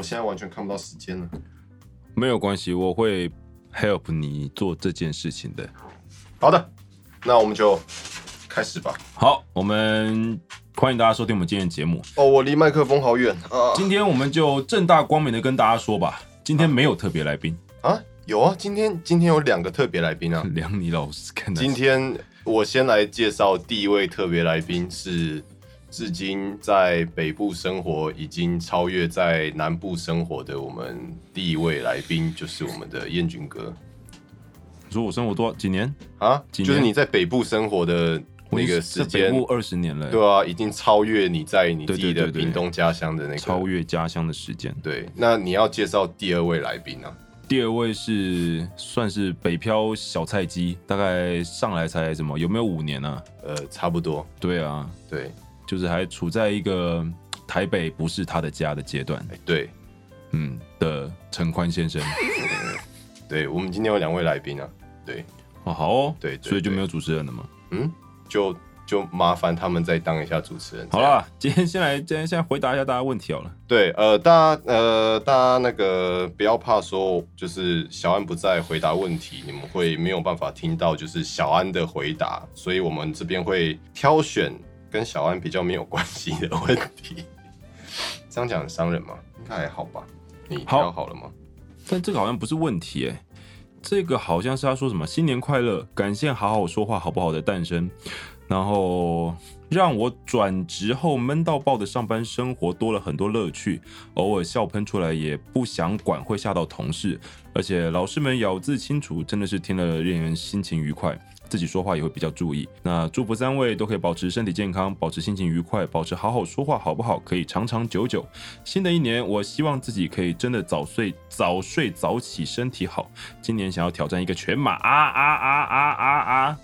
我现在完全看不到时间了。没有关系，我会 help 你做这件事情的。好的，那我们就开始吧。好，我们欢迎大家收听我们今天的节目。哦，我离麦克风好远啊！今天我们就正大光明的跟大家说吧，今天没有特别来宾。啊，有啊，今天今天有两个特别来宾啊。梁尼老师今天我先来介绍第一位特别来宾是，至今在北部生活已经超越在南部生活的我们第一位来宾，就是我们的燕军哥你说我生活多少几年？啊，几年就是你在北部生活的那个时间，二十年了，对啊，已经超越你在你自己的屏东家乡的那个超。越家乡的时间。对，那你要介绍第二位来宾啊？第二位是算是北漂小菜鸡，大概上来才什么有没有五年啊？呃，差不多，对啊，对，就是还处在一个台北不是他的家的阶段。哎，对，嗯的陈宽先生。对，我们今天有两位来宾啊，对，哦，好哦，对对对所以就没有主持人了吗？嗯，就就麻烦他们再当一下主持人。好啦，今天先来，今天先回答一下大家问题好了。对，呃，大家呃，大家那个不要怕说，就是小安不在回答问题，你们会没有办法听到就是小安的回答，所以我们这边会挑选跟小安比较没有关系的问题。这样讲很伤人吗？应该还好吧？你好挑好了吗？但这个好像不是问题哎，这个好像是他说什么新年快乐，感谢好好说话好不好的诞生，然后让我转职后闷到爆的上班生活多了很多乐趣，偶尔笑喷出来也不想管会吓到同事，而且老师们咬字清楚，真的是听了令人心情愉快。自己说话也会比较注意。那祝福三位都可以保持身体健康，保持心情愉快，保持好好说话，好不好？可以长长久久。新的一年，我希望自己可以真的早睡、早睡早起，身体好。今年想要挑战一个全马啊啊啊啊啊啊！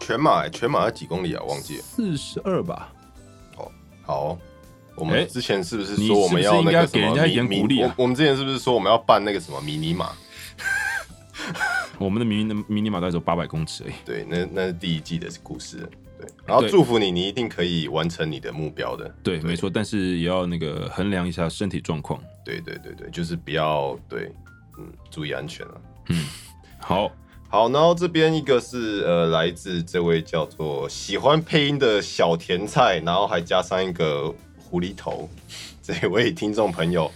全马、欸，全马要几公里啊？忘记了。四十二吧？哦好哦、我哎们之前是不是说我们要那个什么给人家一点鼓励啊我我们之前是不是说我们要办那个什么迷你马？我们的迷你迷你马大概只有八百公尺而已。对，那那是第一季的故事。对，然后祝福你，你一定可以完成你的目标的。对，没错，但是也要那个衡量一下身体状况。对对对对，就是不要对，嗯，注意安全了。好，好，然后这边一个是呃，来自这位叫做喜欢配音的小甜菜，然后还加上一个狐狸头，这位听众朋友，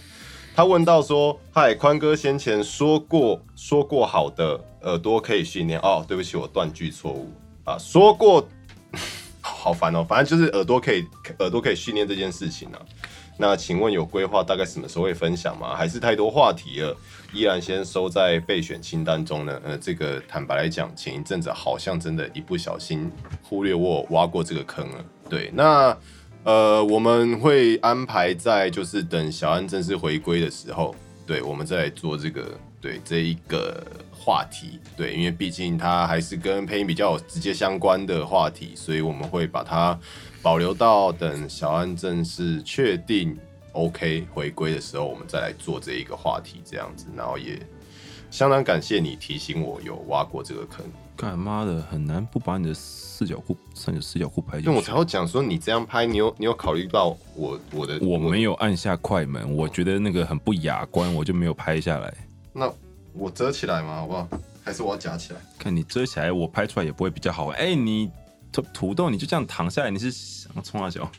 他问到说：“嗨，宽哥先前说过说过好的耳朵可以训练哦，对不起，我断句错误啊，说过，好烦哦，反正就是耳朵可以耳朵可以训练这件事情啊。那请问有规划大概什么时候会分享吗？还是太多话题了？依然先收在备选清单中呢？呃，这个坦白来讲，前一阵子好像真的一不小心忽略我挖过这个坑了。对，那呃，我们会安排在就是等小安正式回归的时候，对我们再来做这个对这一个话题。对，因为毕竟它还是跟配音比较有直接相关的话题，所以我们会把它保留到等小安正式确定 OK 回归的时候，我们再来做这一个话题，这样子。然后也相当感谢你提醒我有挖过这个坑，干妈的很难不把你的四角裤、三角四角裤拍进去因为我才。会讲说你这样拍，你有你有考虑到我我的我没有按下快门，我觉得那个很不雅观，我就没有拍下来。那我遮起来吗？好不好？还是我要夹起来？看你遮起来，我拍出来也不会比较好。哎、你土土豆你就这样躺下来，你是想冲啊脚？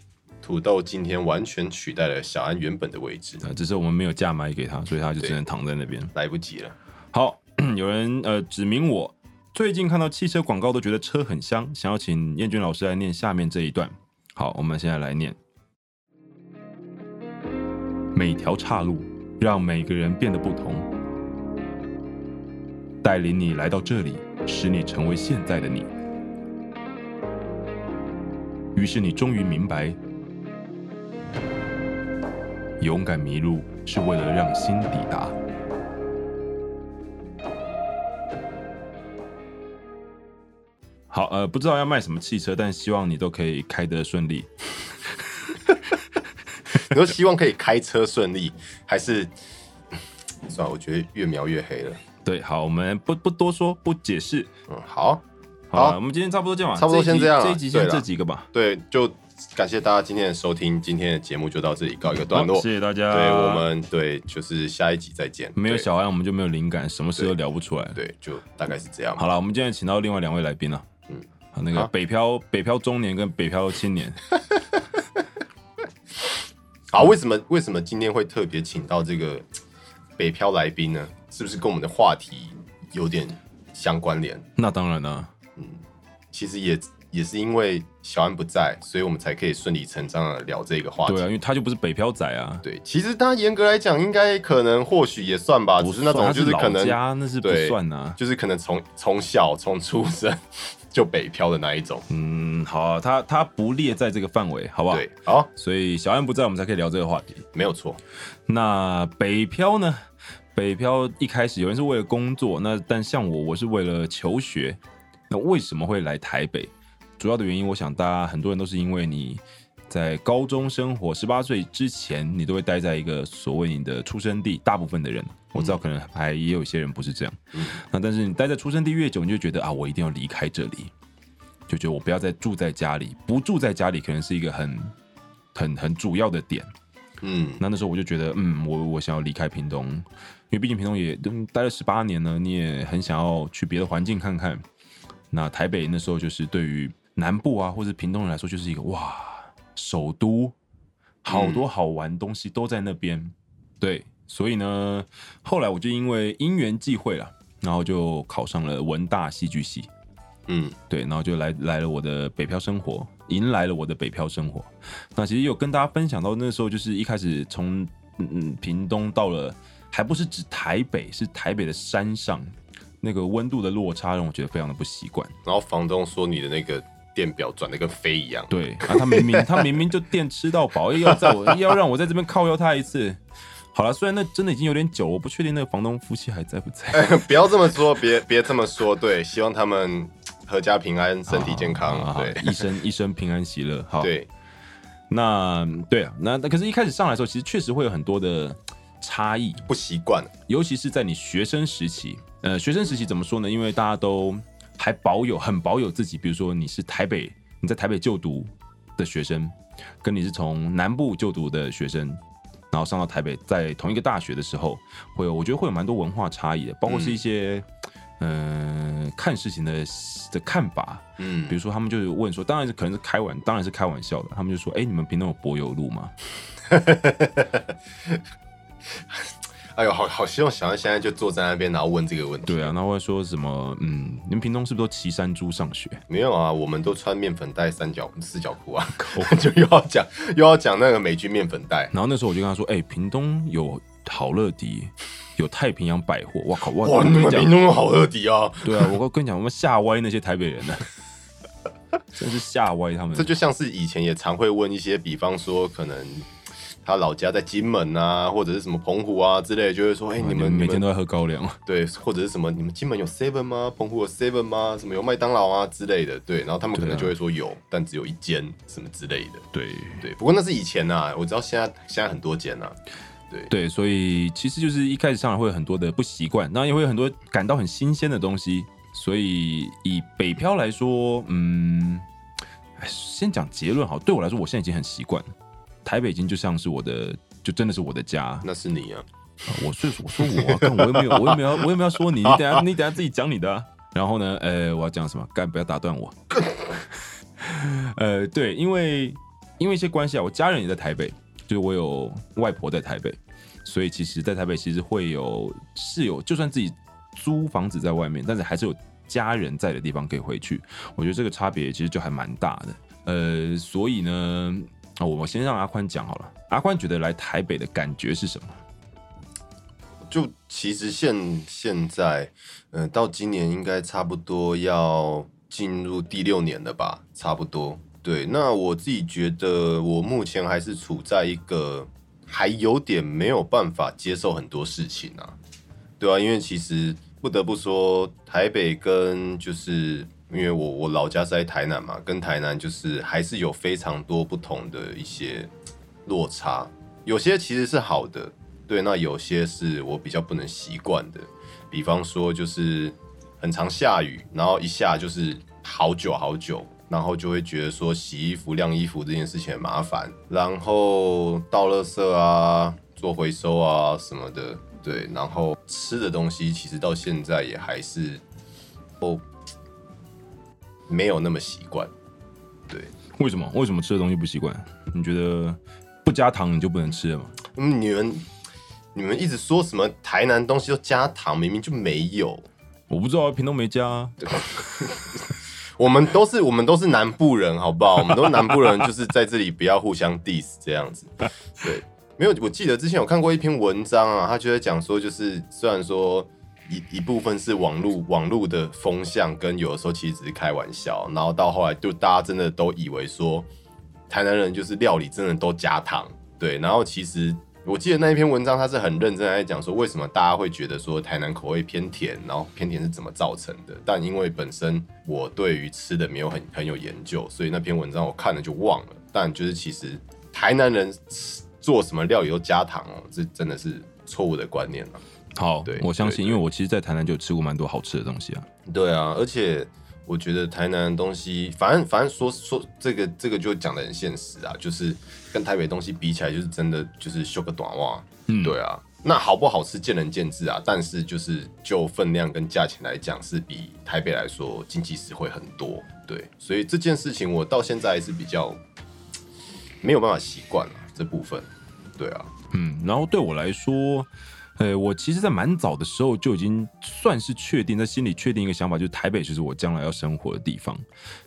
土豆今天完全取代了小安原本的位置，啊，只是我们没有架麦给他，所以他就只能躺在那边。来不及了。好，有人呃指明我，最近看到汽车广告都觉得车很香，想要请燕君老师来念下面这一段。好，我们现在来念。每条岔路让每个人变得不同，带领你来到这里，使你成为现在的你。于是你终于明白，勇敢迷路是为了让心抵达。好，呃，不知道要卖什么汽车，但希望你都可以开得顺利。你说希望可以开车顺利，还是算了？我觉得越描越黑了。对，好，我们不不多说，不解释。嗯，好，好，我们今天差不多这样吧，差不多先这样啊这一集先这几个吧。对，就感谢大家今天的收听，今天的节目就到这里告一个段落。好谢谢大家。对我们对，就是下一集再见。对没有小安，我们就没有灵感，什么事都聊不出来。对，就大概是这样。好了，我们今天请到另外两位来宾了。那个北漂北漂中年跟北漂青年，好，为什么为什么今天会特别请到这个北漂来宾呢？是不是跟我们的话题有点相关联？那当然了，其实也也是因为小安不在，所以我们才可以顺理成章的聊这个话题。对啊，因为他就不是北漂仔啊，对，其实他严格来讲，应该可能或许也算吧，不只是那种就是可能家那是不算啊。就是可能从从小从出生就北漂的那一种。嗯，好啊，他他不列在这个范围，好不好？对，好，所以小安不在，我们才可以聊这个话题。没有错。那北漂呢？北漂一开始有人是为了工作，那但像我，我是为了求学。那为什么会来台北？主要的原因，我想大家很多人都是因为你在高中生活，十八岁之前，你都会待在一个所谓你的出生地。大部分的人，我知道可能还也有一些人不是这样。那但是你待在出生地越久，你就觉得啊，我一定要离开这里，就觉得我不要再住在家里，不住在家里可能是一个很很很主要的点。嗯，那那时候我就觉得，嗯，我我想要离开屏东，因为毕竟屏东也嗯待了十八年呢，你也很想要去别的环境看看。那台北那时候就是对于南部啊或者屏东人来说，就是一个哇首都，好多好玩东西都在那边。对，所以呢，后来我就因为因缘际会了，然后就考上了文大戏剧系。嗯，对，然后就来来了我的北漂生活，迎来了我的北漂生活。那其实有跟大家分享到，那时候就是一开始从嗯嗯屏东到了，还不是指台北，是台北的山上，那个温度的落差让我觉得非常的不习惯。然后房东说你的那个电表转的跟飞一样。对啊，他明明他明明就电吃到饱，要在我要让我在这边靠腰他一次。好了，虽然那真的已经有点久，我不确定那个房东夫妻还在不在。不要这么说，别别这么说。对，希望他们阖家平安，身体健康。好好好对一生一生平安喜乐。好，对，那对啊，那那可是，一开始上来的时候，其实确实会有很多的差异，不习惯。尤其是在你学生时期。呃，学生时期怎么说呢？因为大家都还保有很保有自己，比如说你是台北，你在台北就读的学生，跟你是从南部就读的学生，然后上到台北，在同一个大学的时候，会有我觉得会有蛮多文化差异的，包括是一些。嗯、看事情的的看法，嗯比如说他们就是问说，当然是可能是开玩，当然是开玩笑的。他们就说，哎、你们屏东有柏油路吗？哎呦，好好希望小安现在就坐在那边，然后问这个问题。对啊，然后会说什么，嗯，你们屏东是不是都骑山猪上学？没有啊，我们都穿面粉袋三角四角裤啊，就又要讲又要讲那个美军面粉袋。然后那时候我就跟他说，哎、屏东有好乐迪，有太平洋百货，哇靠，哇，屏，东有好乐迪啊！对啊，我跟你讲，我们吓歪那些台北人呢，真是吓歪他们这。就像是以前也常会问一些，比方说可能他老家在金门啊，或者是什么澎湖啊之类，就会说，哎、哇你们每天都在喝高粱，对，或者是什么，你们金门有 Seven 吗？澎湖有 Seven 吗？什么有麦当劳啊之类的，对，然后他们可能就会说有，但只有一间什么之类的，对对。不过那是以前呐、我知道现在现在很多间呐、对对，所以其实就是一开始上来会有很多的不习惯，然后也会有很多感到很新鲜的东西。所以以北漂来说，嗯，哎先讲结论好。对我来说，我现在已经很习惯了，台北已经就像是我的，就真的是我的家。那是你啊，啊我是我说我、啊，看我又没有，我又没有，我又没有说你，你等下你等下自己讲你的、啊。然后呢，呃，我要讲什么？干不要打断我。呃，对，因为因为一些关系啊，我家人也在台北，就是我有外婆在台北，所以其实，在台北其实会有是有，就算自己租房子在外面，但是还是有家人在的地方可以回去。我觉得这个差别其实就还蛮大的。呃，所以呢，啊，我先让阿宽讲好了。阿宽觉得来台北的感觉是什么？就其实现现在，嗯、到今年应该差不多要进入第六年了吧，差不多。对，那我自己觉得，我目前还是处在一个还有点没有办法接受很多事情啊，对啊，因为其实不得不说，台北跟就是因为我我老家是在台南嘛，跟台南就是还是有非常多不同的一些落差，有些其实是好的，对，那有些是我比较不能习惯的，比方说就是很常下雨，然后一下就是好久好久，然后就会觉得说洗衣服、晾衣服这件事情很麻烦，然后倒垃圾啊、做回收啊什么的，对，然后吃的东西其实到现在也还是哦没有那么习惯，对，为什么？为什么吃的东西不习惯？你觉得不加糖你就不能吃了吗？嗯，你们你们一直说什么台南东西都加糖，明明就没有。我不知道啊，屏东没加、啊。我们都是我们都是南部人，好不好？我们都是南部人，就是在这里不要互相 diss 这样子。对，没有，我记得之前有看过一篇文章啊，他就在讲说，就是虽然说一一部分是网络网络的风向，跟有的时候其实只是开玩笑，然后到后来就大家真的都以为说台南人就是料理真的都加糖，对，然后其实。我记得那一篇文章，他是很认真在讲说，为什么大家会觉得说台南口味偏甜，然后偏甜是怎么造成的？但因为本身我对于吃的没有很很有研究，所以那篇文章我看了就忘了。但就是其实台南人吃做什么料理都加糖哦，这真的是错误的观念了。好，对我相信，因为我其实，在台南就有吃过蛮多好吃的东西啊。对啊，而且我觉得台南的东西，反正反正说说这个这个就讲的很现实啊，就是跟台北东西比起来，就是真的就是修个短袜，嗯，对啊。那好不好吃见仁见智啊，但是就是就分量跟价钱来讲，是比台北来说经济实惠很多，对，所以这件事情我到现在还是比较没有办法习惯了这部分，对啊，嗯，然后对我来说，呃，我其实，在蛮早的时候就已经算是确定，在心里确定一个想法，就是台北就是我将来要生活的地方。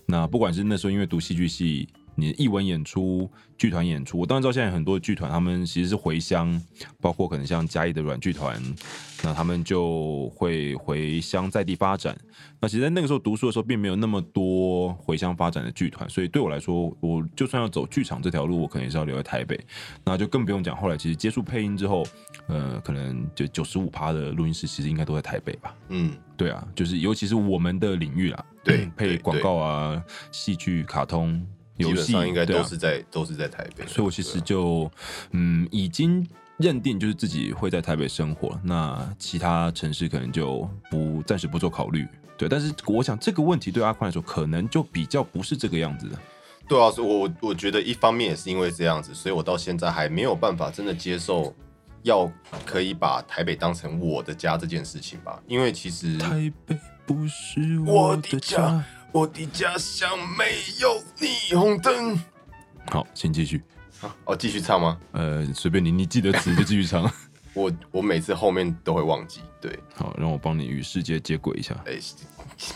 那不管是那时候因为读戏剧系，你的艺文演出、剧团演出，我当然知道现在很多剧团他们其实是回乡，包括可能像嘉义的软剧团，那他们就会回乡在地发展。那其实，在那个时候读书的时候，并没有那么多回乡发展的剧团，所以对我来说，我就算要走剧场这条路，我可能也是要留在台北。那就更不用讲，后来其实接触配音之后，呃，可能就九十五趴的录音室其实应该都在台北吧。嗯，对啊，就是尤其是我们的领域啦，对对配广告啊、戏剧、卡通、基游戏，应该都是在、都是在台北，所以我其实就嗯已经认定就是自己会在台北生活，那其他城市可能就不暂时不做考虑。对，但是我想这个问题对阿宽来说，可能就比较不是这个样子的。对啊，所以我我觉得一方面也是因为这样子，所以我到现在还没有办法真的接受要可以把台北当成我的家这件事情吧。因为其实台北不是我我的家。我的家乡没有霓虹灯。好，请继续。好哦，继续唱吗？呃，随便你，你记得词就继续唱。我我每次后面都会忘记。对，好，让我帮你与世界接轨一下。哎、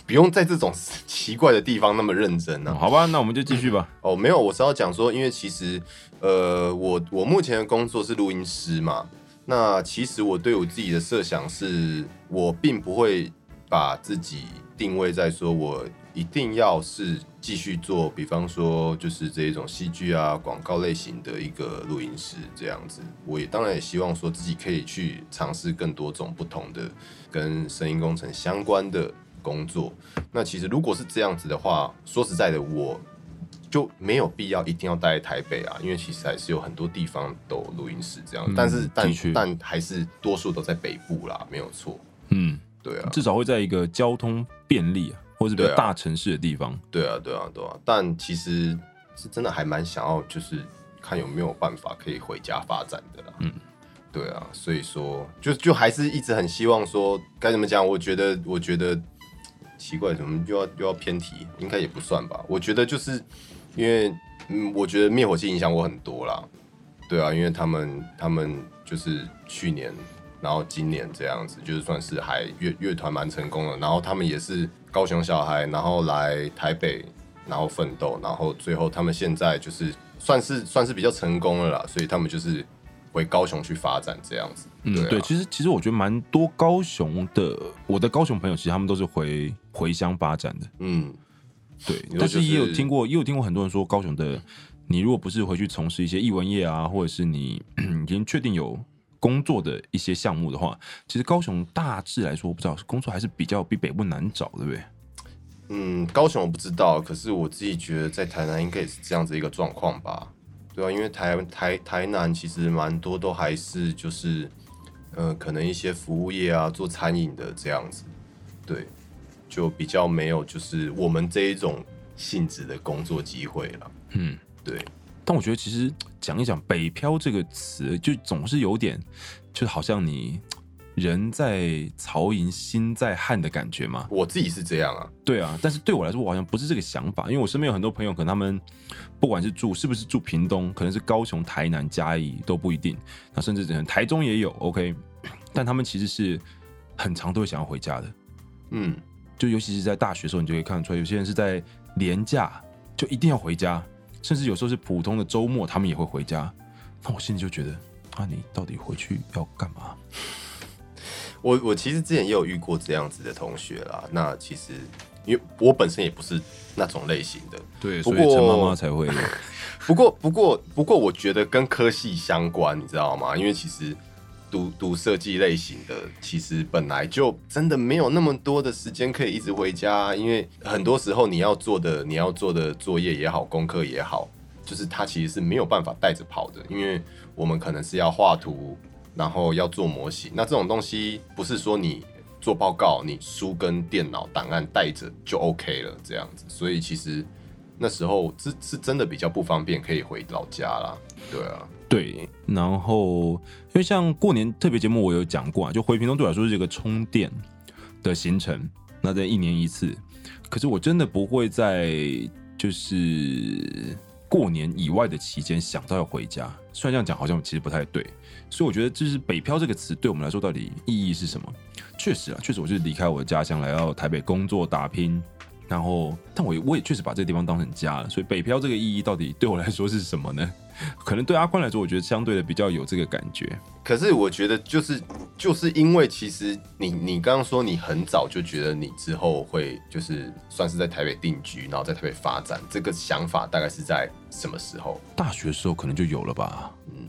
不用在这种奇怪的地方那么认真啊。好吧，那我们就继续吧。哦，没有，我是要讲说，因为其实，呃，我我目前的工作是录音师嘛。那其实我对我自己的设想是，我并不会把自己定位在说我一定要是继续做，比方说就是这一种戏剧啊、广告类型的一个录音师这样子。我也当然也希望说自己可以去尝试更多种不同的跟声音工程相关的工作。那其实如果是这样子的话，说实在的，我就没有必要一定要待在台北啊，因为其实还是有很多地方都有录音室这样，嗯但是但但还是多数都在北部啦，没有错。嗯，对啊，至少会在一个交通便利啊，或者比较大城市的地方。对啊，对啊，对啊。但其实是真的还蛮想要，就是看有没有办法可以回家发展的啦。嗯，对啊，所以说就就还是一直很希望说该怎么讲？我觉得我觉得奇怪，怎么又要又要偏题？应该也不算吧。我觉得就是因为嗯，我觉得灭火器影响我很多啦。对啊，因为他们他们就是去年，然后今年这样子，就是算是还乐乐团蛮成功的。然后他们也是高雄小孩，然后来台北，然后奋斗，然后最后他们现在就是算是算是比较成功了啦，所以他们就是回高雄去发展这样子。嗯，对其实其实我觉得蛮多高雄的，我的高雄朋友其实他们都是回回乡发展的。嗯，对，说但是也有听过，也有听过很多人说高雄的，你如果不是回去从事一些艺文业啊，或者是你 已经确定有工作的一些项目的话，其实高雄大致来说，我不知道工作还是比较比北部难找，对不对？嗯，高雄我不知道，可是我自己觉得在台南应该也是这样子一个状况吧。对啊，因为台台台南其实蛮多都还是就是，呃，可能一些服务业啊，做餐饮的这样子，对，就比较没有就是我们这一种性质的工作机会了。嗯，对，但我觉得其实 讲一讲“北漂”这个词，就总是有点，就好像你人在曹营心在汉的感觉嘛。我自己是这样啊。对啊，但是对我来说，我好像不是这个想法，因为我身边有很多朋友，可能他们 不管是住是不是住屏东，可能是高雄、台南、嘉义都不一定，那甚至可能台中也有 OK，但他们其实是很常都会想要回家的。嗯，就尤其是在大学的时候，你就可以看得出来，有些人是在廉假就一定要回家，甚至有时候是普通的周末，他们也会回家。那我心里就觉得，啊，你到底回去要干嘛？我我其实之前也有遇过这样子的同学啦。那其实因为我本身也不是那种类型的，对，所以陈妈妈才会不过不过不过，我觉得跟科系相关，你知道吗？因为其实读读设计类型的，其实本来就真的没有那么多的时间可以一直回家，因为很多时候你要做的你要做的作业也好，功课也好，就是它其实是没有办法带着跑的，因为我们可能是要画图，然后要做模型，那这种东西不是说你做报告，你书跟电脑档案带着就 OK 了这样子，所以其实那时候是是真的比较不方便，可以回老家啦。对啊，对，然后因为像过年特别节目，我有讲过啊，就回屏东对我来说是一个充电的行程，那在一年一次。可是我真的不会在就是过年以外的期间想到要回家。虽然这样讲好像其实不太对，所以我觉得就是“北漂”这个词对我们来说到底意义是什么？确实啊，确实我就是离开我的家乡来到台北工作打拼。然后，但我我也确实把这个地方当成家了，所以北漂这个意义到底对我来说是什么呢？可能对阿宽来说，我觉得相对的比较有这个感觉。可是我觉得就是就是因为其实你你刚刚说你很早就觉得你之后会就是算是在台北定居，然后在台北发展，这个想法大概是在什么时候？大学时候可能就有了吧？嗯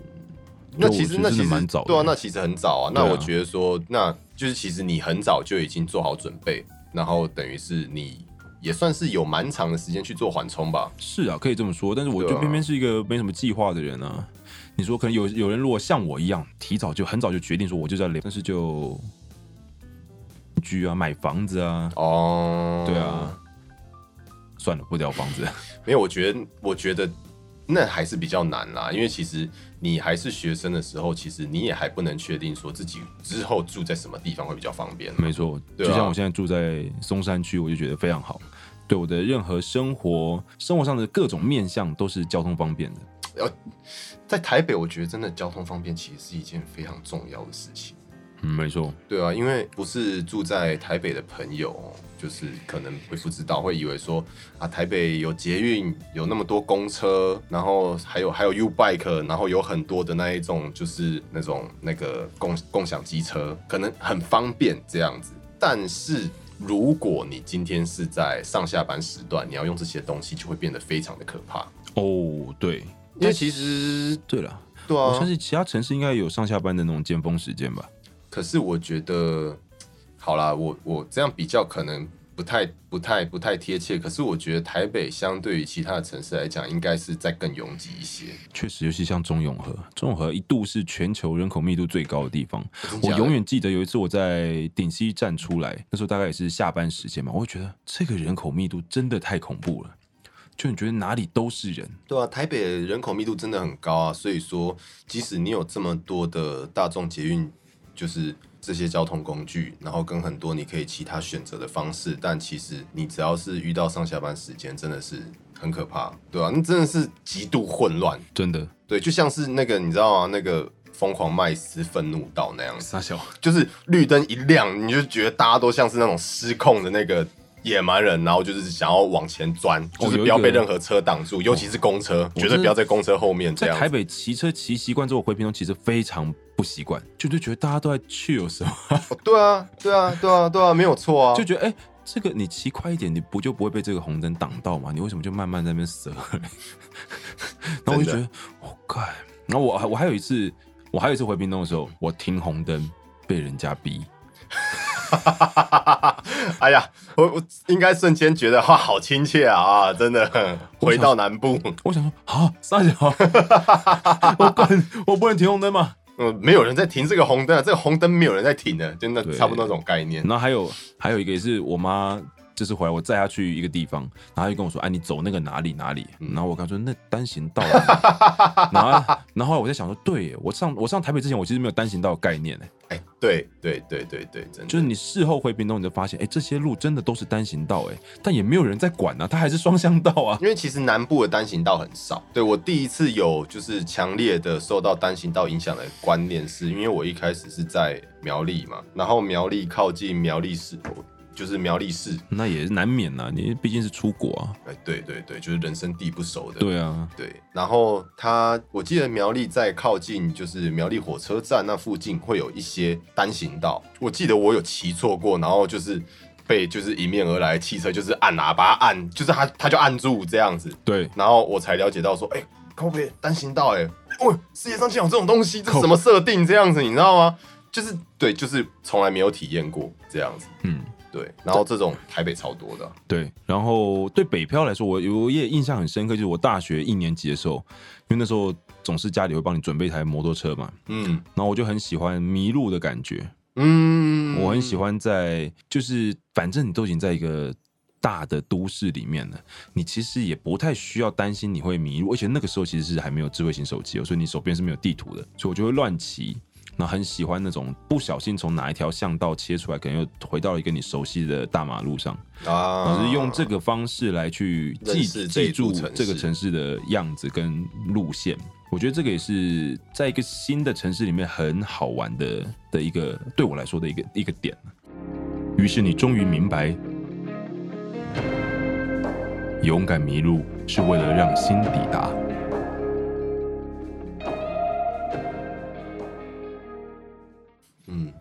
那其实那其实蛮早的对啊，那其实很早啊。那我觉得说，那就是其实你很早就已经做好准备，然后等于是你也算是有蛮长的时间去做缓冲吧。是啊，可以这么说。但是我就偏偏是一个没什么计划的人啊。你说可能有有人如果像我一样，提早就很早就决定说我就在留，但是就居啊，买房子啊，哦，对啊，算了，不聊房子。没有，我觉得我觉得那还是比较难啦，因为其实你还是学生的时候，其实你也还不能确定说自己之后住在什么地方会比较方便。没错，就像我现在住在松山区，我就觉得非常好，对我的任何生活生活上的各种面向都是交通方便的。要在台北，我觉得真的交通方便其实是一件非常重要的事情。嗯，没错，对啊，因为不是住在台北的朋友哦，就是可能会不知道，会以为说啊，台北有捷运，有那么多公车，然后还有还有 U Bike，然后有很多的那一种就是那种那个共共享机车，可能很方便这样子。但是如果你今天是在上下班时段，你要用这些东西，就会变得非常的可怕。哦，对，因为其实对了，对啊我相，信其他城市应该有上下班的那种尖峰时间吧。可是我觉得，好啦，我我这样比较可能不太不太不太贴切。可是我觉得台北相对于其他的城市来讲，应该是再更拥挤一些。确实，尤其像中永和，中永和一度是全球人口密度最高的地方。我永远记得有一次我在顶溪站出来，那时候大概也是下班时间嘛，我会觉得这个人口密度真的太恐怖了，就你觉得哪里都是人。对啊，台北人口密度真的很高啊，所以说即使你有这么多的大众捷运，就是这些交通工具，然后跟很多你可以其他选择的方式，但其实你只要是遇到上下班时间，真的是很可怕，对啊，那真的是极度混乱。真的，对，就像是那个你知道吗？那个疯狂麦斯愤怒到那样子，傻小，就是绿灯一亮，你就觉得大家都像是那种失控的那个野蛮人，然后就是想要往前钻，就是不要被任何车挡住，尤其是公车，绝对不要在公车后面这样。在台北骑车骑习惯之后，回屏东其实非常不习惯，就就觉得大家都在去有什么，哦对啊，对啊，对啊，对啊，没有错啊。就觉得哎、这个你骑快一点，你不就不会被这个红灯挡到吗？你为什么就慢慢在那边折？然后我就觉得，我靠、然后我还我还有一次，我还有一次回屏东的时候，我停红灯被人家逼，哎呀，我我应该瞬间觉得哇，好亲切啊啊，真的回到南部，我想说啊，三小，我不能我不能停红灯吗？嗯，没有人在停这个红灯啊，这个红灯没有人在停的，真的差不多那种概念然。后还有还有一个也是我妈，就是回来我载他去一个地方，然后他就跟我说：“哎，你走那个哪里哪里？”然后我跟她说：“那单行道啊。”然后然后我在想说：“对耶，我上我上台北之前，我其实没有单行道的概念呢。哎，对对对对对，真的就是你事后回屏东，你就发现，哎，这些路真的都是单行道，哎，但也没有人在管啊，它还是双向道啊。因为其实南部的单行道很少。对我第一次有就是强烈的受到单行道影响的观念，是因为我一开始是在苗栗嘛，然后苗栗靠近苗栗市，就是苗栗市。那也是难免呐，你毕竟是出国啊。哎，对对对，就是人生地不熟的。对啊，对，然后他，我记得苗栗在靠近就是苗栗火车站那附近会有一些单行道，我记得我有骑错过，然后就是被就是迎面而来汽车就是按喇叭按，就是他他就按住这样子，对，然后我才了解到说，哎、靠北单行道、哎，哦，世界上竟然有这种东西，这是什么设定这样子，你知道吗？就是对，就是从来没有体验过这样子，嗯。对，然后这种台北超多的。啊，对，然后对北漂来说，我我也印象很深刻，就是我大学一年级的时候，因为那时候总是家里会帮你准备一台摩托车嘛，嗯。然后我就很喜欢迷路的感觉，嗯，我很喜欢在就是反正你都已经在一个大的都市里面了，你其实也不太需要担心你会迷路，而且那个时候其实是还没有智慧型手机哦，所以你手边是没有地图的，所以我就会乱骑。那很喜欢那种不小心从哪一条巷道切出来，可能又回到一个你熟悉的大马路上，啊老是用这个方式来去记记住这个城市的样子跟路线。我觉得这个也是在一个新的城市里面很好玩的的一个对我来说的一个一个点。于是你终于明白，勇敢迷路是为了让心抵达。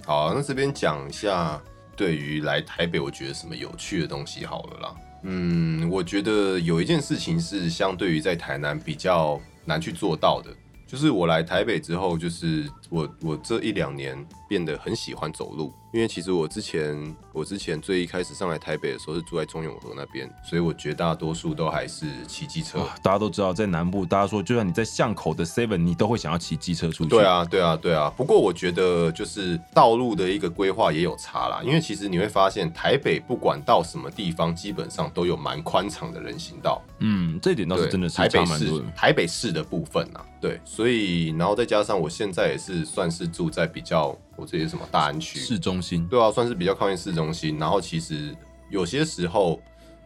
好，那这边讲一下对于来台北，我觉得什么有趣的东西好了啦。嗯，我觉得有一件事情是相对于在台南比较难去做到的，就是我来台北之后，就是我我这一两年变得很喜欢走路，因为其实我之前我之前最一开始上来台北的时候是住在中永和那边，所以我绝大多数都还是骑机车。大家都知道，在南部，大家说就算你在巷口的 Seven，你都会想要骑机车出去。对，啊，对啊，对啊。不过我觉得就是道路的一个规划也有差啦，因为其实你会发现台北不管到什么地方，基本上都有蛮宽敞的人行道。嗯，这一点倒是，真的是台北市。台北市的部分啊，对，所以然后再加上我现在也是算是住在比较我这些什么大安区，市中心，对啊，算是比较靠近市中心。然后其实有些时候，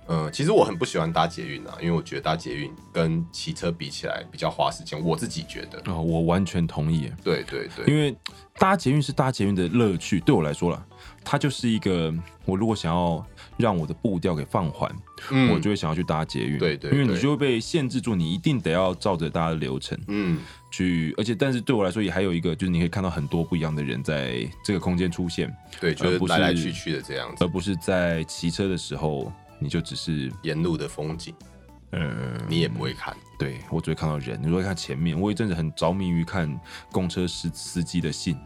呃，其实我很不喜欢搭捷运啊，因为我觉得搭捷运跟骑车比起来比较花时间，我自己觉得。哦，我完全同意。对对对，因为搭捷运是搭捷运的乐趣，对我来说啦，它就是一个我如果想要让我的步调给放缓，嗯我就会想要去搭捷运。对对因为你就会被限制住，你一定得要照着大家的流程嗯去，而且但是对我来说也还有一个，就是你可以看到很多不一样的人在这个空间出现，对，就是来来去去的这样子而，不是在骑车的时候你就只是沿路的风景嗯，你也不会看。对我只会看到人，你会看前面。我有一阵子很着迷于看公车司司机的信。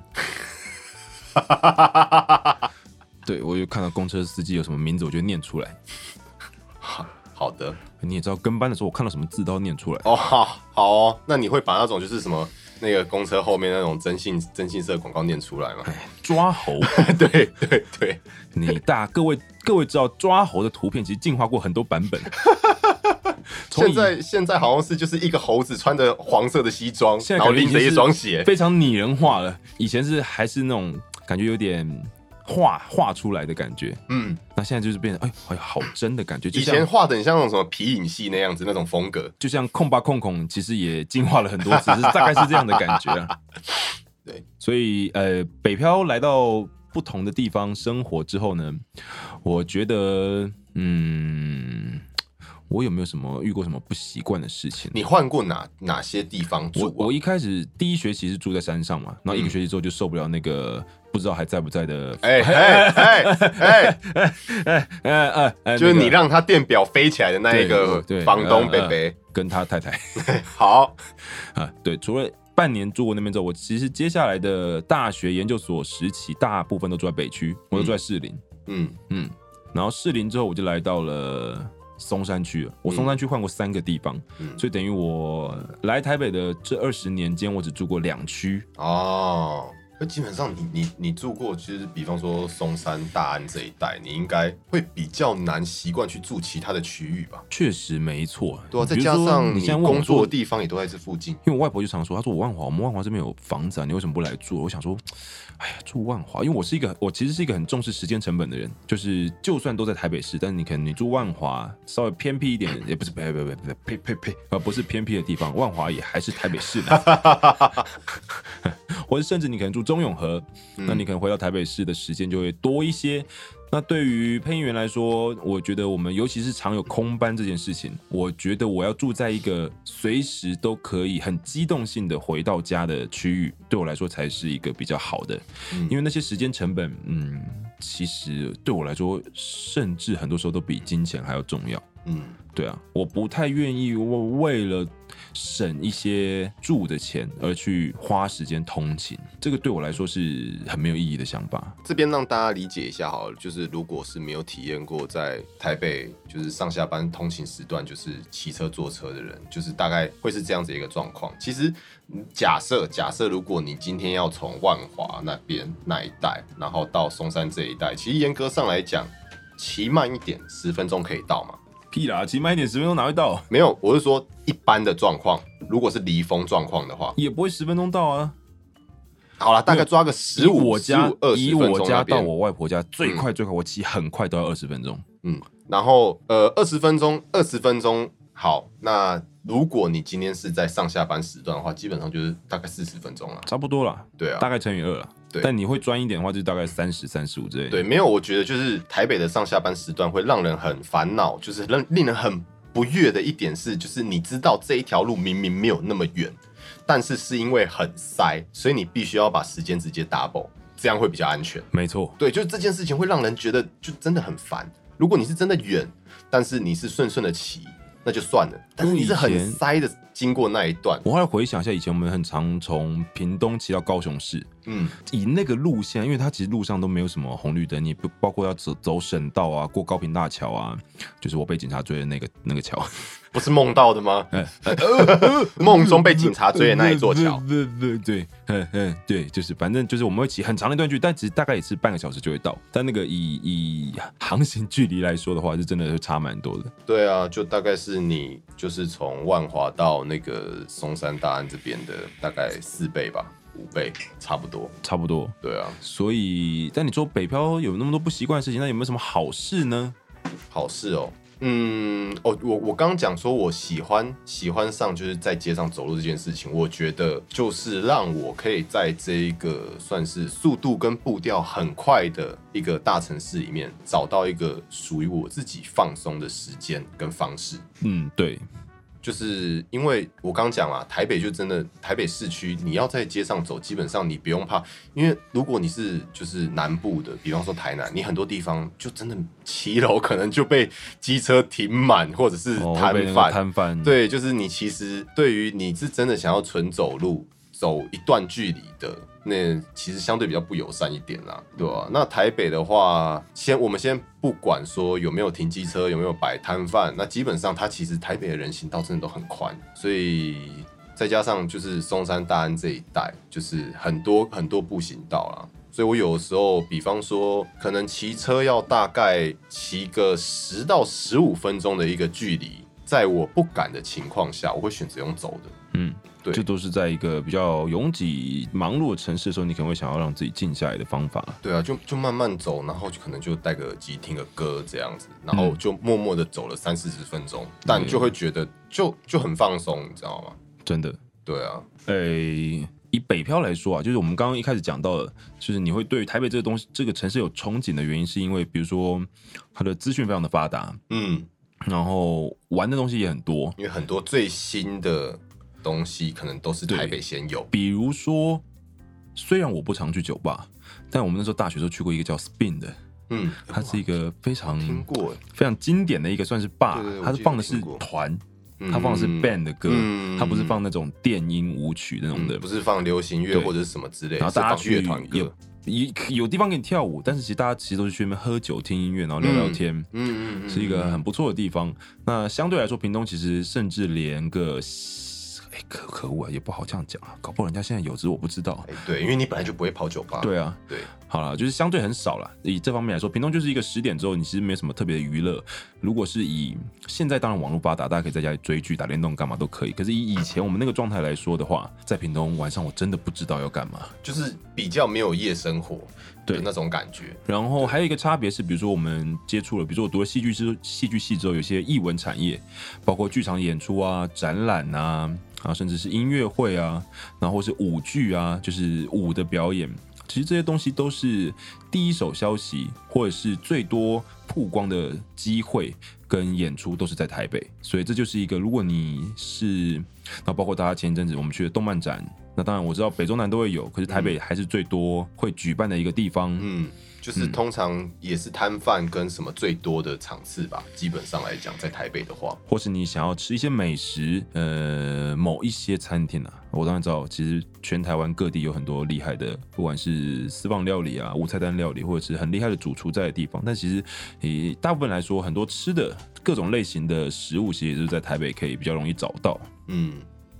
对，我就看到公车司机有什么名字，我就念出来。好好的你也知道，跟班的时候我看到什么字都要念出来。哦，好好哦，那你会把那种就是什么那个公车后面那种征信征信社广告念出来吗？抓猴，对对对，你大各位各位知道抓猴的图片其实进化过很多版本。从现在现在好像是就是一个猴子穿着黄色的西装，现在然后拎着一双鞋，非常拟人化了。以前是还是那种感觉有点画画出来的感觉，嗯，那现在就是变成哎哎好真的感觉。就以像前画的很像那种什么皮影戏那样子那种风格。就像控吧控控，其实也进化了很多次，是大概是这样的感觉啊。对，所以呃，北漂来到不同的地方生活之后呢，我觉得嗯，我有没有什么遇过什么不习惯的事情？你换过哪哪些地方住、啊？我我一开始第一学期是住在山上嘛，然后一个学期之后就受不了那个不知道还在不在的，哎哎哎哎，哎哎哎哎，就是那个你让他电表飞起来的那一个房东北北。跟他太太好，啊，对，除了半年住过那边之后，我其实接下来的大学研究所时期，大部分都住在北区，我都住在士林。嗯嗯，然后士林之后，我就来到了松山区了。我松山区换过三个地方，嗯所以等于我来台北的这二十年间，我只住过两区。哦，那基本上你你你住过，其实比方说松山、大安这一带，你应该会比较难习惯去住其他的区域吧？确实没错，对啊，再加上你你现在工作的地方也都在这附近。因为我外婆就常说，她说我万华，我们万华这边有房子啊，你为什么不来住？我想说，哎呀，住万华，因为我是一个，我其实是一个很重视时间成本的人，就是就算都在台北市，但是你可能你住万华，稍微偏僻一点，也不是呸呸呸呸呸呸呸，呃，不是偏僻的地方，万华也还是台北市的，或者甚至你可能住中永和，那你可能回到台北市的时间就会多一些。那对于配音员来说，我觉得我们尤其是常有空班这件事情，我觉得我要住在一个随时都可以很机动性的回到家的区域，对我来说才是一个比较好的。嗯因为那些时间成本，嗯，其实对我来说，甚至很多时候都比金钱还要重要。嗯，对啊，我不太愿意为为了省一些住的钱而去花时间通勤，这个对我来说是很没有意义的想法。这边让大家理解一下好了，就是如果是没有体验过在台北就是上下班通勤时段就是骑车坐车的人，就是大概会是这样子一个状况。其实假设假设如果你今天要从万华那边那一带，然后到松山这一带，其实严格上来讲，骑慢一点十分钟可以到嘛。屁啦，骑慢一点，十分钟哪会到？没有，我是说一般的状况，如果是离峰状况的话，也不会十分钟到啊。好了，大概抓个十以五、我家二以十分钟那我家到。我外婆家最快最快，我骑很快都要二十分钟。嗯，然后呃，二十分钟，二十分钟，好，那如果你今天是在上下班时段的话，基本上就是大概四十分钟了。差不多啦，对啊，大概乘以二了。对但你会专一点的话，就大概三十、三十五之类的。对，没有，我觉得就是台北的上下班时段会让人很烦恼，就是让令人很不悦的一点是，就是你知道这一条路明明没有那么远，但是是因为很塞，所以你必须要把时间直接 double，这样会比较安全。没错，对，就是这件事情会让人觉得就真的很烦。如果你是真的远，但是你是顺顺的骑，那就算了。但是你是很塞的经过那一段，我后来回想一下，以前我们很常从屏东骑到高雄市，嗯，以那个路线，因为它其实路上都没有什么红绿灯，你不包括要走走省道啊，过高平大桥啊，就是我被警察追的那个那个桥，不是梦到的吗？哎梦中被警察追的那一座桥。对对对，嗯嗯对，就是反正就是我们会骑很长的一段距离，但其实大概也是半个小时就会到。但那个以以航行距离来说的话，是真的是差蛮多的。对啊，就大概是你就是从万华到那个松山大安这边的大概四倍吧，五倍差不多。差不多。对啊，所以，但你说北漂有那么多不习惯的事情，那有没有什么好事呢？好事哦。嗯，哦，我我刚刚讲说，我喜欢喜欢上就是在街上走路这件事情，我觉得就是让我可以在这一个算是速度跟步调很快的一个大城市里面，找到一个属于我自己放松的时间跟方式。嗯，对，就是因为我刚讲啦，台北就真的台北市区，你要在街上走，基本上你不用怕，因为如果你是就是南部的，比方说台南，你很多地方就真的骑楼可能就被机车停满，或者是哦，摊贩。摊贩，，对，就是你其实对于你是真的想要纯走路走一段距离的，那其实相对比较不友善一点啦，对吧、那台北的话，先我们先不管说有没有停机车，有没有摆摊贩，那基本上它其实台北的人行道真的都很宽，所以再加上就是松山大安这一带，就是很多很多步行道啦。所以我有时候，比方说，可能骑车要大概骑个十到十五分钟的一个距离，在我不敢的情况下，我会选择用走的。嗯，对。这都是在一个比较拥挤、忙碌的城市的时候，你可能会想要让自己静下来的方法。对啊，就就慢慢走，然后就可能就戴个耳机听个歌这样子，然后就默默的走了三四十分钟，但就会觉得就就很放松，你知道吗？真的，对啊，诶、以北漂来说啊，就是我们刚刚一开始讲到的，就是你会对台北这个东西、这个城市有憧憬的原因，是因为比如说它的资讯非常的发达，嗯，然后玩的东西也很多，因为很多最新的东西可能都是台北先有，比如说，虽然我不常去酒吧，但我们那时候大学时候去过一个叫 Spin 的，嗯，它是一个非常听过，非常经典的一个算是 bar，它是放的是团，它放的是 band 的歌，嗯。它不是放那种电音舞曲那种的，嗯不是放流行乐或者是什么之类，然后大家去乐团有歌。有有地方给你跳舞，但是其实大家其实都是去那边喝酒、听音乐，然后聊聊天。嗯嗯嗯，是一个很不错的地方。那相对来说，屏东其实甚至连个，哎，可可恶啊，也不好这样讲啊，搞不好人家现在有，只是我不知道。哎，对，因为你本来就不会跑酒吧。对啊，对，好了，就是相对很少了。以这方面来说，屏东就是一个十点之后，你其实没什么特别的娱乐。如果是以现在当然网络发达，大家可以在家里追剧、打电动，干嘛都可以。可是以以前我们那个状态来说的话，在屏东晚上我真的不知道要干嘛。就是比较没有夜生活对的那种感觉。然后还有一个差别是，比如说我们接触了，比如说我读了戏剧之戏剧系之后，有些艺文产业，包括剧场演出啊、展览啊，啊，甚至是音乐会啊，然后是舞剧啊，就是舞的表演。其实这些东西都是第一手消息，或者是最多曝光的机会跟演出都是在台北，所以这就是一个，如果你是，那包括大家前一阵子我们去的动漫展，那当然我知道北中南都会有，可是台北还是最多会举办的一个地方。嗯，就是通常也是摊贩跟什么最多的场次吧。基本上来讲，在台北的话，或是你想要吃一些美食，呃，某一些餐厅啊，我当然知道，其实全台湾各地有很多厉害的，不管是私房料理啊、无菜单料理，或者是很厉害的主厨在的地方。但其实以大部分来说，很多吃的各种类型的食物，其实也就是在台北可以比较容易找到。嗯，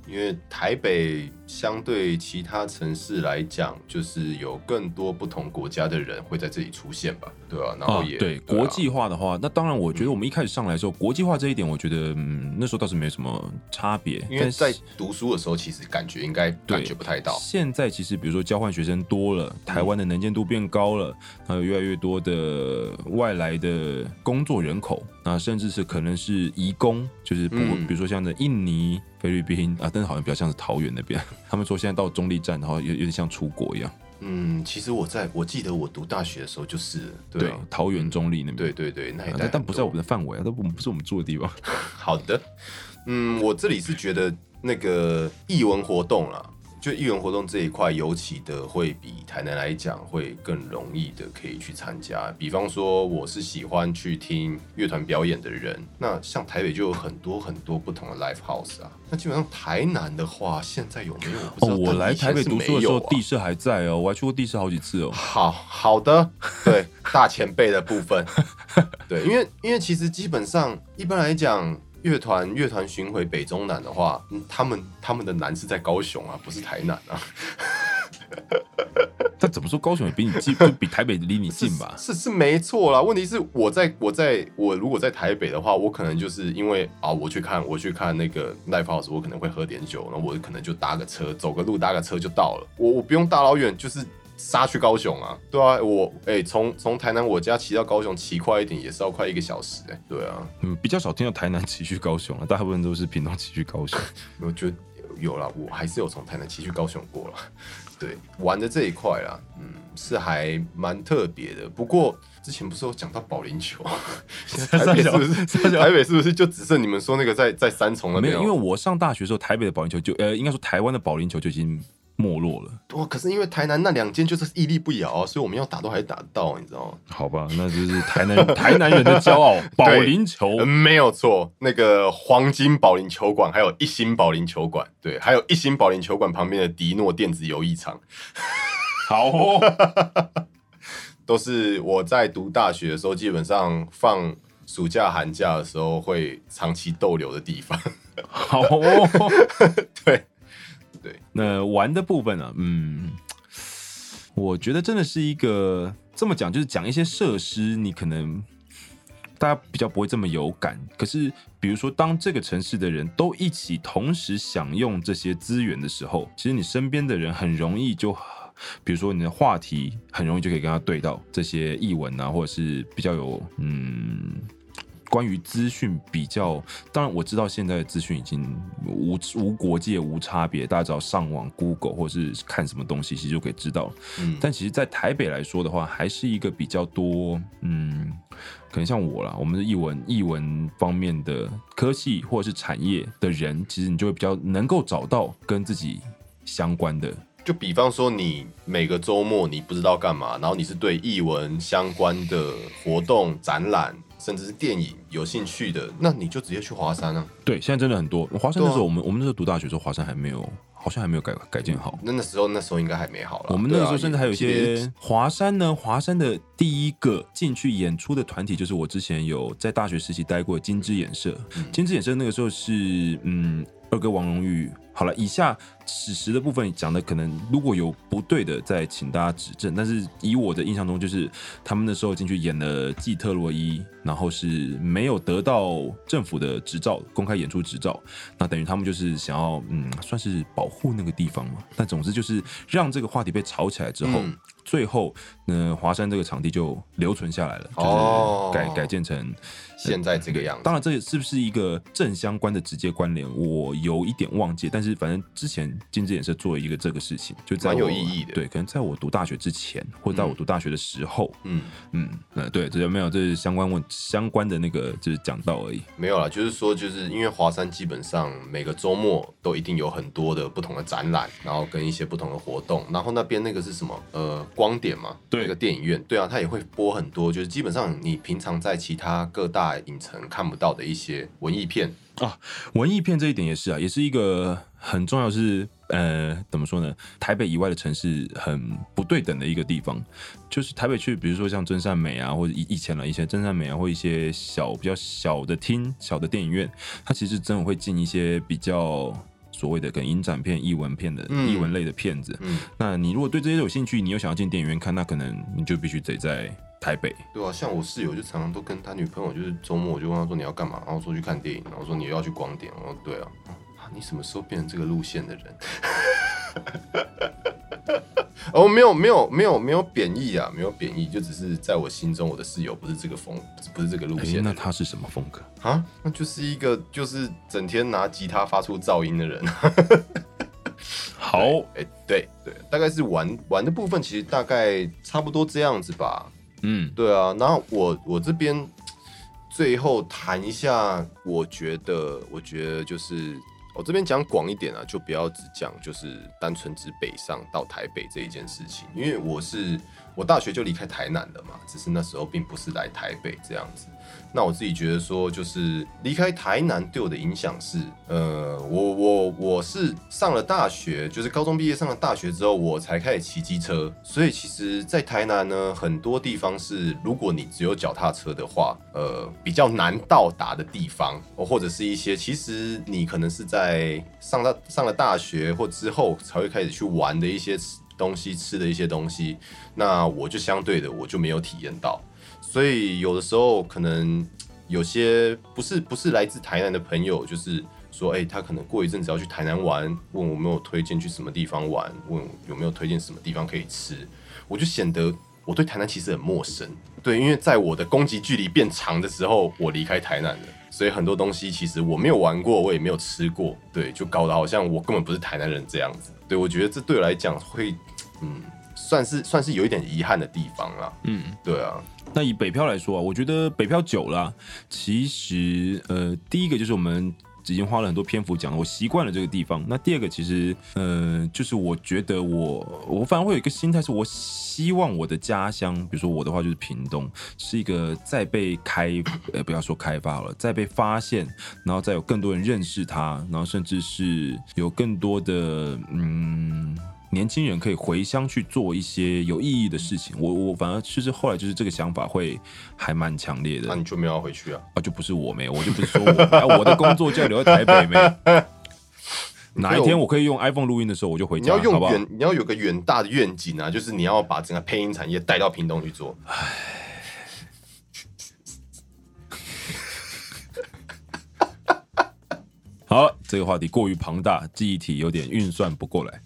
因为台北相对其他城市来讲，就是有更多不同国家的人会在这里出现吧，对吧、然后也、对啊国际化的话，那当然，我觉得我们一开始上来的时候，国际化这一点，我觉得嗯，那时候倒是没什么差别，因为在读书的时候，其实感觉应该对感觉不太到。现在其实比如说交换学生多了，台湾的能见度变高了，还有越来越多的外来的工作人口，那甚至是可能是移工，就是不、嗯。比如说像在印尼、菲律宾啊，但是好像比较像是桃园那边，他们说现在到中立站，然后有有点像出国一样，嗯，其实我在我记得我读大学的时候就是对啊桃园中立那边，对对对，那但但不在我们的范围啊，都不不是我们住的地方。好的，嗯，我这里是觉得那个译文活动啦，就艺文活动这一块，尤其的会比台南来讲会更容易的可以去参加。比方说，我是喜欢去听乐团表演的人，那像台北就有很多很多不同的 live house 啊。那基本上台南的话，现在有没有？我不知哦，道我来台北读书的时候，地地社还在哦，我还去过地社好几次哦。好好的，对 大前辈的部分，对，因为因为其实基本上一般来讲，乐团乐团巡回北中南的话，嗯他们他们的南是在高雄啊，不是台南啊，但怎么说，高雄也比你近，就比台北离你近吧？是是没错啦。问题是我在我在我如果在台北的话，我可能就是因为啊，我去看我去看那个 live house，我可能会喝点酒，然后我可能就搭个车，走个路搭个车就到了，我我不用大老远，就是。杀去高雄啊，对啊，我哎，从、从台南我家骑到高雄，骑快一点也是要快一个小时哎、对啊，嗯，比较少听到台南骑去高雄啊，大部分都是屏东骑去高雄。我觉得有啦，我还是有从台南骑去高雄过了。对，玩的这一块啦，嗯，是还蛮特别的。不过之前不是有讲到保龄球，现 在台北是不是？台北是不是就只剩你们说那个在在三重了没有？因为我上大学的时候，台北的保龄球就呃，应该说台湾的保龄球就已经没落了。哇，可是因为台南那两间就是屹立不摇啊，所以我们要打都还打得到，你知道吗？好吧，那就是台南 台南人的骄傲，保龄球。嗯，没有错，那个黄金保龄球馆，还有一星保龄球馆，对，还有一星保龄球馆旁边的迪诺电子游艺场，好哦，都是我在读大学的时候，基本上放暑假寒假的时候会长期逗留的地方。好哦。对，那玩的部分呢、嗯，我觉得真的是一个这么讲，就是讲一些设施，你可能大家比较不会这么有感。可是，比如说，当这个城市的人都一起同时享用这些资源的时候，其实你身边的人很容易就。比如说你的话题很容易就可以跟他对到这些译文啊，或者是比较有嗯关于资讯比较，当然我知道现在的资讯已经无无国界无差别，大家只要上网 Google 或是看什么东西，其实就可以知道。嗯，但其实，在台北来说的话，还是一个比较多，嗯，可能像我啦，我们是译文译文方面的科系或者是产业的人，其实你就会比较能够找到跟自己相关的。就比方说，你每个周末你不知道干嘛，然后你是对译文相关的活动、展览，甚至是电影有兴趣的，那你就直接去华山啊。对，现在真的很多。华山那时候，我们我们那时候读大学的时候，华山还没有，好像还没有改改建好。那那时候那时候应该还没好了。我们那时候甚至还有一些华山呢，华山的第一个进去演出的团体，就是我之前有在大学时期待过金枝演社。嗯金枝演社那个时候是嗯，二哥王荣玉。好了，以下史实的部分讲的可能如果有不对的，再请大家指正。但是以我的印象中，就是他们那时候进去演了季特洛伊，然后是没有得到政府的执照，公开演出执照。那等于他们就是想要嗯，算是保护那个地方嘛。但总之就是让这个话题被炒起来之后，嗯最后呢，华山这个场地就留存下来了，哦就是改、改建成现在这个样子。当然，这是不是一个正相关的直接关联，我有一点忘记。但是反正之前金枝演社做了一个这个事情，就在蛮有意义的对，可能在我读大学之前，或者在我读大学的时候，嗯，嗯，呃，对，这没有，这是相关问相关的那个就是讲到而已。没有啦，就是说，就是因为华山基本上每个周末都一定有很多的不同的展览，然后跟一些不同的活动，然后那边那个是什么？呃，光点嘛，对那个电影院，对啊，它也会播很多，就是基本上你平常在其他各大影城看不到的一些文艺片啊。文艺片这一点也是啊，也是一个很重要的是，呃，怎么说呢？台北以外的城市很不对等的一个地方，就是台北去，比如说像真善美啊，或者以以前了，以前真善美啊，或一些小比较小的厅、小的电影院，它其实真的会进一些比较。所谓的跟影展片、译文片的嗯。译文类的片子，嗯，那你如果对这些有兴趣，你又想要进电影院看，那可能你就必须得在台北。对啊，像我室友就常常都跟他女朋友，就是周末我就问他说你要干嘛，然后说去看电影，然后说你又要去光点，我说对啊，啊你什么时候变成这个路线的人？哦，没有没有没有没有贬义啊，没有贬义，就只是在我心中，我的室友不是这个风，不是这个路线那他是什么风格？啊，那就是一个就是整天拿吉他发出噪音的人。好，哎、对对，大概是玩玩的部分，其实大概差不多这样子吧。嗯，对啊，然后我我这边最后谈一下，我觉得我觉得就是我这边讲广一点啊，就不要只讲就是单纯指北上到台北这一件事情，因为我是我大学就离开台南了嘛，只是那时候并不是来台北这样子。那我自己觉得说，就是离开台南对我的影响是，呃，我我我是上了大学，就是高中毕业上了大学之后，我才开始骑机车。所以其实，在台南呢，很多地方是，如果你只有脚踏车的话，呃，比较难到达的地方，或者是一些其实你可能是在上到上了大学或之后才会开始去玩的一些东西，吃的一些东西，那我就相对的我就没有体验到。所以有的时候可能有些不是不是来自台南的朋友，就是说，哎、他可能过一阵子要去台南玩，问我有没有推荐去什么地方玩，问有没有推荐什么地方可以吃，我就显得我对台南其实很陌生。对，因为在我的攻击距离变长的时候，我离开台南了，所以很多东西其实我没有玩过，我也没有吃过，对，就搞得好像我根本不是台南人这样子。对我觉得这对我来讲会，嗯，算是算是有一点遗憾的地方啦。嗯，对啊，那以北漂来说啊，我觉得北漂久了啊、其实呃，第一个就是我们已经花了很多篇幅讲了，我习惯了这个地方。那第二个其实呃，就是我觉得我我反而会有一个心态，是我希望我的家乡，比如说我的话就是屏东，是一个再被开呃不要说开发了，再被发现，然后再有更多人认识它，然后甚至是有更多的嗯。年轻人可以回乡去做一些有意义的事情。我我反而就是后来就是这个想法会还蛮强烈的那你就没有要回去啊？啊，就不是我没，我就不是说我，啊、我的工作就要留在台北没。哪一天我可以用 iPhone 录音的时候，我就回家，你要用？远，你要有个远大的愿景啊，就是你要把整个配音产业带到屏东去做。好，这个话题过于庞大，记忆体有点运算不过来。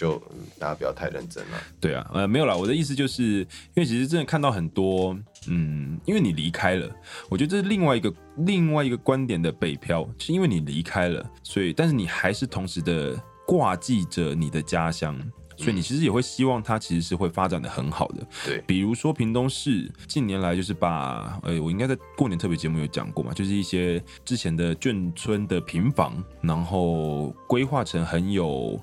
就、大家不要太认真了。对啊，呃，没有啦，我的意思就是，因为其实真的看到很多，嗯，因为你离开了，我觉得这是另外一个另外一个观点的北漂，是因为你离开了，所以但是你还是同时的挂记着你的家乡。所以你其实也会希望它其实是会发展的很好的。对，比如说屏东市近年来就是把，呃，我应该在过年特别节目有讲过嘛，就是一些之前的眷村的平房，然后规划成很有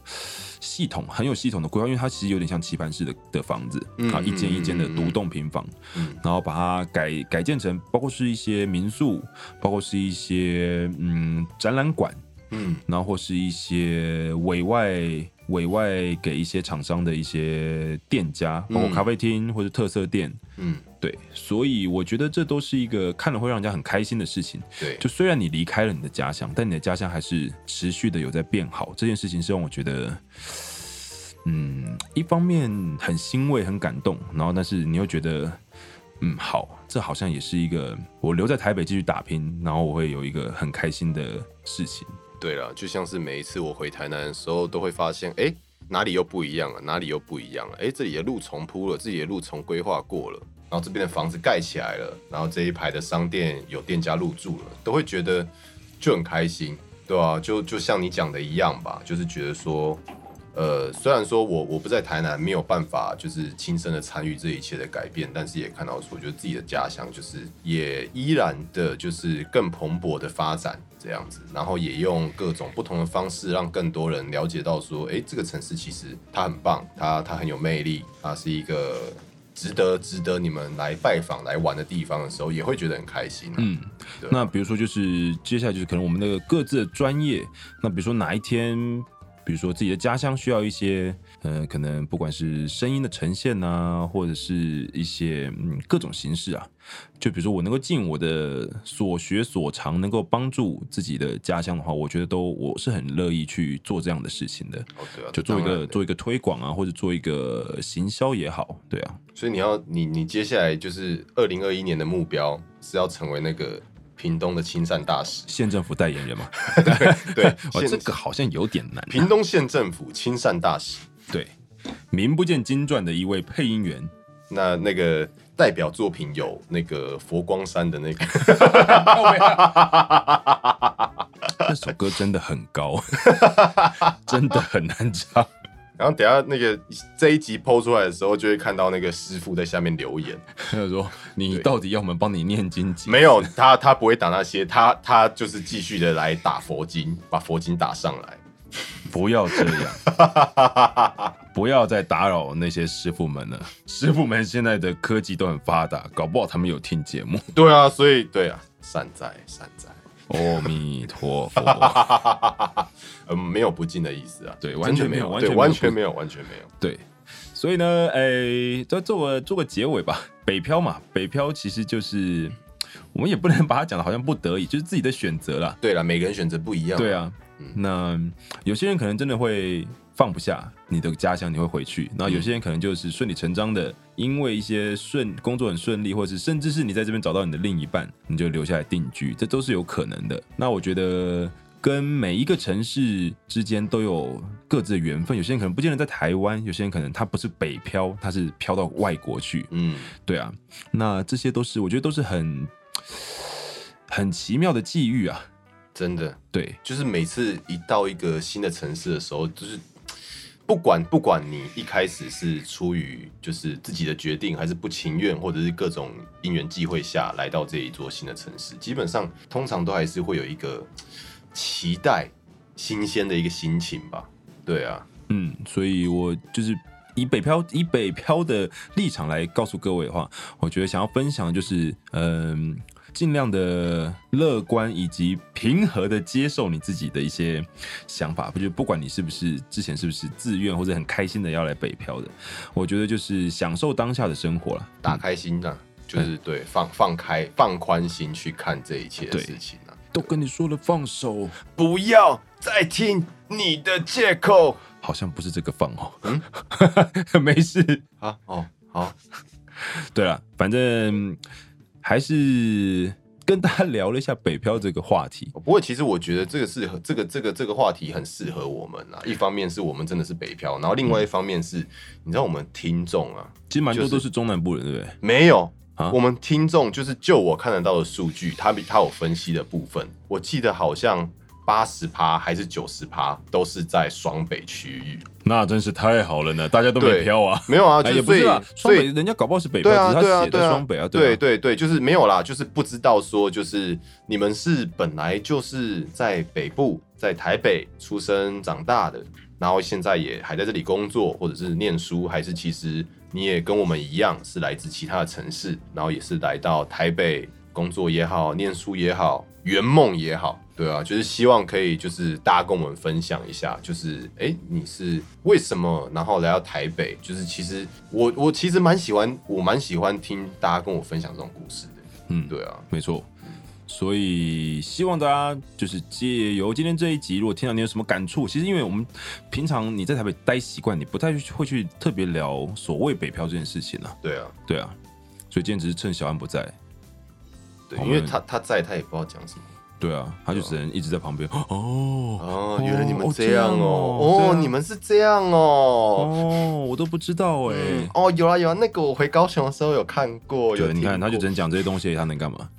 系统、很有系统的规划，因为它其实有点像棋盘式的的房子嗯啊，一间一间的独栋平房，嗯。然后把它改改建成，包括是一些民宿，包括是一些嗯展览馆，嗯。然后或是一些委外委外给一些厂商的一些店家，包括嗯咖啡厅或者特色店，嗯，对，所以我觉得这都是一个看了会让人家很开心的事情。对，就虽然你离开了你的家乡，但你的家乡还是持续的有在变好，这件事情是让我觉得。嗯，一方面很欣慰、很感动，然后但是你又觉得，嗯，好，这好像也是一个我留在台北继续打拼，然后我会有一个很开心的事情。对了，就像是每一次我回台南的时候，都会发现，哎、哪里又不一样了，哪里又不一样了，哎、这里的路重铺了，这里的路重规划过了，然后这边的房子盖起来了，然后这一排的商店有店家入住了，都会觉得就很开心，对啊，就就像你讲的一样吧，就是觉得说。呃，虽然说我我不在台南，没有办法就是亲身的参与这一切的改变，但是也看到说，就是自己的家乡就是也依然的就是更蓬勃的发展这样子，然后也用各种不同的方式让更多人了解到说，哎，这个城市其实它很棒，它它很有魅力，它是一个值得值得你们来拜访来玩的地方的时候，也会觉得很开心、啊。嗯，那比如说就是接下来就是可能我们的各自的专业，那比如说哪一天，比如说自己的家乡需要一些，呃，可能不管是声音的呈现啊，或者是一些嗯各种形式啊，就比如说我能够尽我的所学所长，能够帮助自己的家乡的话，我觉得都我是很乐意去做这样的事情的，哦，对啊，就做一个做一个推广啊，或者做一个行销也好，对啊，所以你要你你接下来就是二零二一年的目标是要成为那个屏东的亲善大使。县政府代言人嘛，对，对哦这个好像有点难。屏东县政府亲善大使。对，名不见经传的一位配音员，那那个代表作品有那个佛光山的那个，那首歌真的很高，真的很难唱。然后等下那个这一集剖出来的时候，就会看到那个师傅在下面留言。他就说：“你到底要我们帮你念经几？”没有他，他不会打那些，他他就是继续的来打佛经，把佛经打上来。不要这样，不要再打扰那些师傅们了。师傅们现在的科技都很发达，搞不好他们有听节目。对啊，所以对啊，善哉善哉，阿弥陀佛。嗯，没有不敬的意思啊，对完全没有完对全没有完全没有，完全没有。对，所以呢，哎，再做个做个结尾吧。北漂嘛，北漂其实就是我们也不能把它讲的好像不得已，就是自己的选择啦。对了，每个人选择不一样。对，啊，那有些人可能真的会放不下你的家乡，你会回去；那有些人可能就是顺理成章的，因为一些顺工作很顺利，或者是甚至是你在这边找到你的另一半，你就留下来定居，这都是有可能的。那我觉得。跟每一个城市之间都有各自的缘分，有些人可能不见得在台湾，有些人可能他不是北漂，他是漂到外国去，嗯，对啊，那这些都是我觉得都是很很奇妙的际遇啊，真的，对，就是每次一到一个新的城市的时候，就是不管不管你一开始是出于就是自己的决定，还是不情愿，或者是各种因缘际会下来到这一座新的城市，基本上通常都还是会有一个期待新鲜的一个心情吧。对啊，嗯，所以我就是以北漂以北漂的立场来告诉各位的话，我觉得想要分享的就是，嗯、尽量的乐观以及平和的接受你自己的一些想法，不就不管你是不是之前是不是自愿或者很开心的要来北漂的，我觉得就是享受当下的生活了。打开心呐、就是对放放开放宽心去看这一切的事情啊。都跟你说了放手，不要再听你的借口好像不是这个放哦。嗯，没事。啊！哦，好，对了，反正还是跟大家聊了一下北漂这个话题。不过其实我觉得这个适合这个这个这个话题很适合我们啊。一方面是我们真的是北漂，然后另外一方面是，你知道我们听众啊，其实蛮多都是中南部人，对不对？没有。啊我们听众就是就我看得到的数据，他比他有分析的部分，我记得好像八十趴还是九十趴都是在双北区域。那真是太好了呢，大家都没对飘啊。没有啊，哎，也不是啊，双北人家搞不好是北漂，对啊，他写对啊，的双北啊，对啊对对，就是没有啦，就是不知道说，就是你们是本来就是在北部，在台北出生长大的，然后现在也还在这里工作，或者是念书，还是其实你也跟我们一样是来自其他的城市，然后也是来到台北工作也好，念书也好，圆梦也好。对啊，就是希望可以，就是大家跟我们分享一下，就是哎，诶你是为什么然后来到台北？就是其实我我其实蛮喜欢，我蛮喜欢听大家跟我分享这种故事的。嗯，对啊，没错。所以希望大家就是借由今天这一集，如果听到你有什么感触，其实因为我们平常你在台北待习惯，你不太会去特别聊所谓北漂这件事情啊。对啊，对啊，所以今天只是趁小安不在，对，因为他他在，他也不知道讲什么。对啊，他就只能一直在旁边。哦哦，原来你们哦这样哦哦，你们是这样哦。哦，我都不知道哎、嗯，哦，有啊有啊，那个我回高雄的时候有看过，有对，你看他就只能讲这些东西，他能干嘛？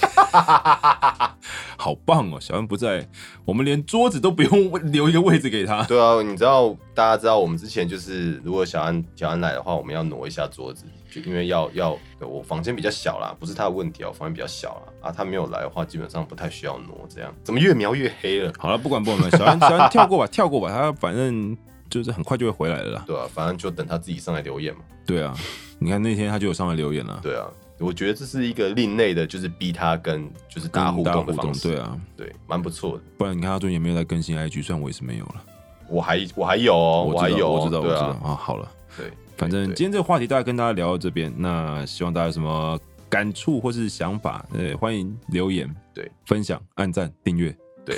好棒哦！小安不在，我们连桌子都不用留一个位置给他。对啊，你知道大家知道我们之前就是，如果小安小安来的话，我们要挪一下桌子，就因为要要对我房间比较小啦，不是他的问题啊，我房间比较小啦啊，他没有来的话，基本上不太需要挪。这样怎么越描越黑了？好了，不管不管，小安小安跳过吧，跳过吧，他反正就是很快就会回来了啦。对啊，反正就等他自己上来留言嘛。对啊，你看那天他就有上来留言了，对啊，我觉得这是一个另类的，就是逼他跟就是大家互跟大互动，的方式。对啊，对，蛮不错的。不然你看他最近也没有在更新 IG，虽然我也是没有了，我还我还有哦，我还有哦，我知道，我知道啊，啊，好了。对，反正今天这个话题大概跟大家聊到这边，那希望大家有什么感触或是想法，呃，欢迎留言、对分享、按赞、订阅、对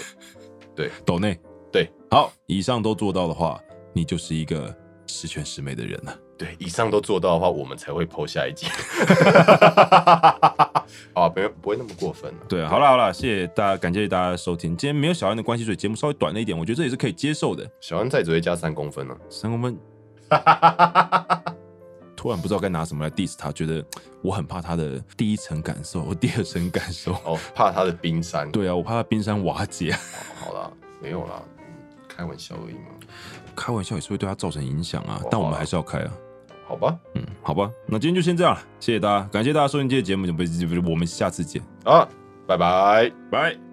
对抖内。对好，以上都做到的话，你就是一个十全十美的人了。对，以上都做到的话，我们才会剖下一集。好 啊，不会不会那么过分了。对，好了好了，谢谢大家，感谢大家的收听。今天没有小安的关系，所以节目稍微短了一点，我觉得这也是可以接受的。小安再只会加三公分了。三公分，突然不知道该拿什么来 diss 他，觉得我很怕他的第一层感受，第二层感受。哦，怕他的冰山。对啊，我怕他冰山瓦解。好啦，没有啦，嗯开玩笑而已嘛。开玩笑也是会对他造成影响啊哇，但我们还是要开啊。好吧，嗯，好吧，那今天就先这样了，谢谢大家，感谢大家收听这期节目，不不不，我们下次见，啊，拜拜。拜。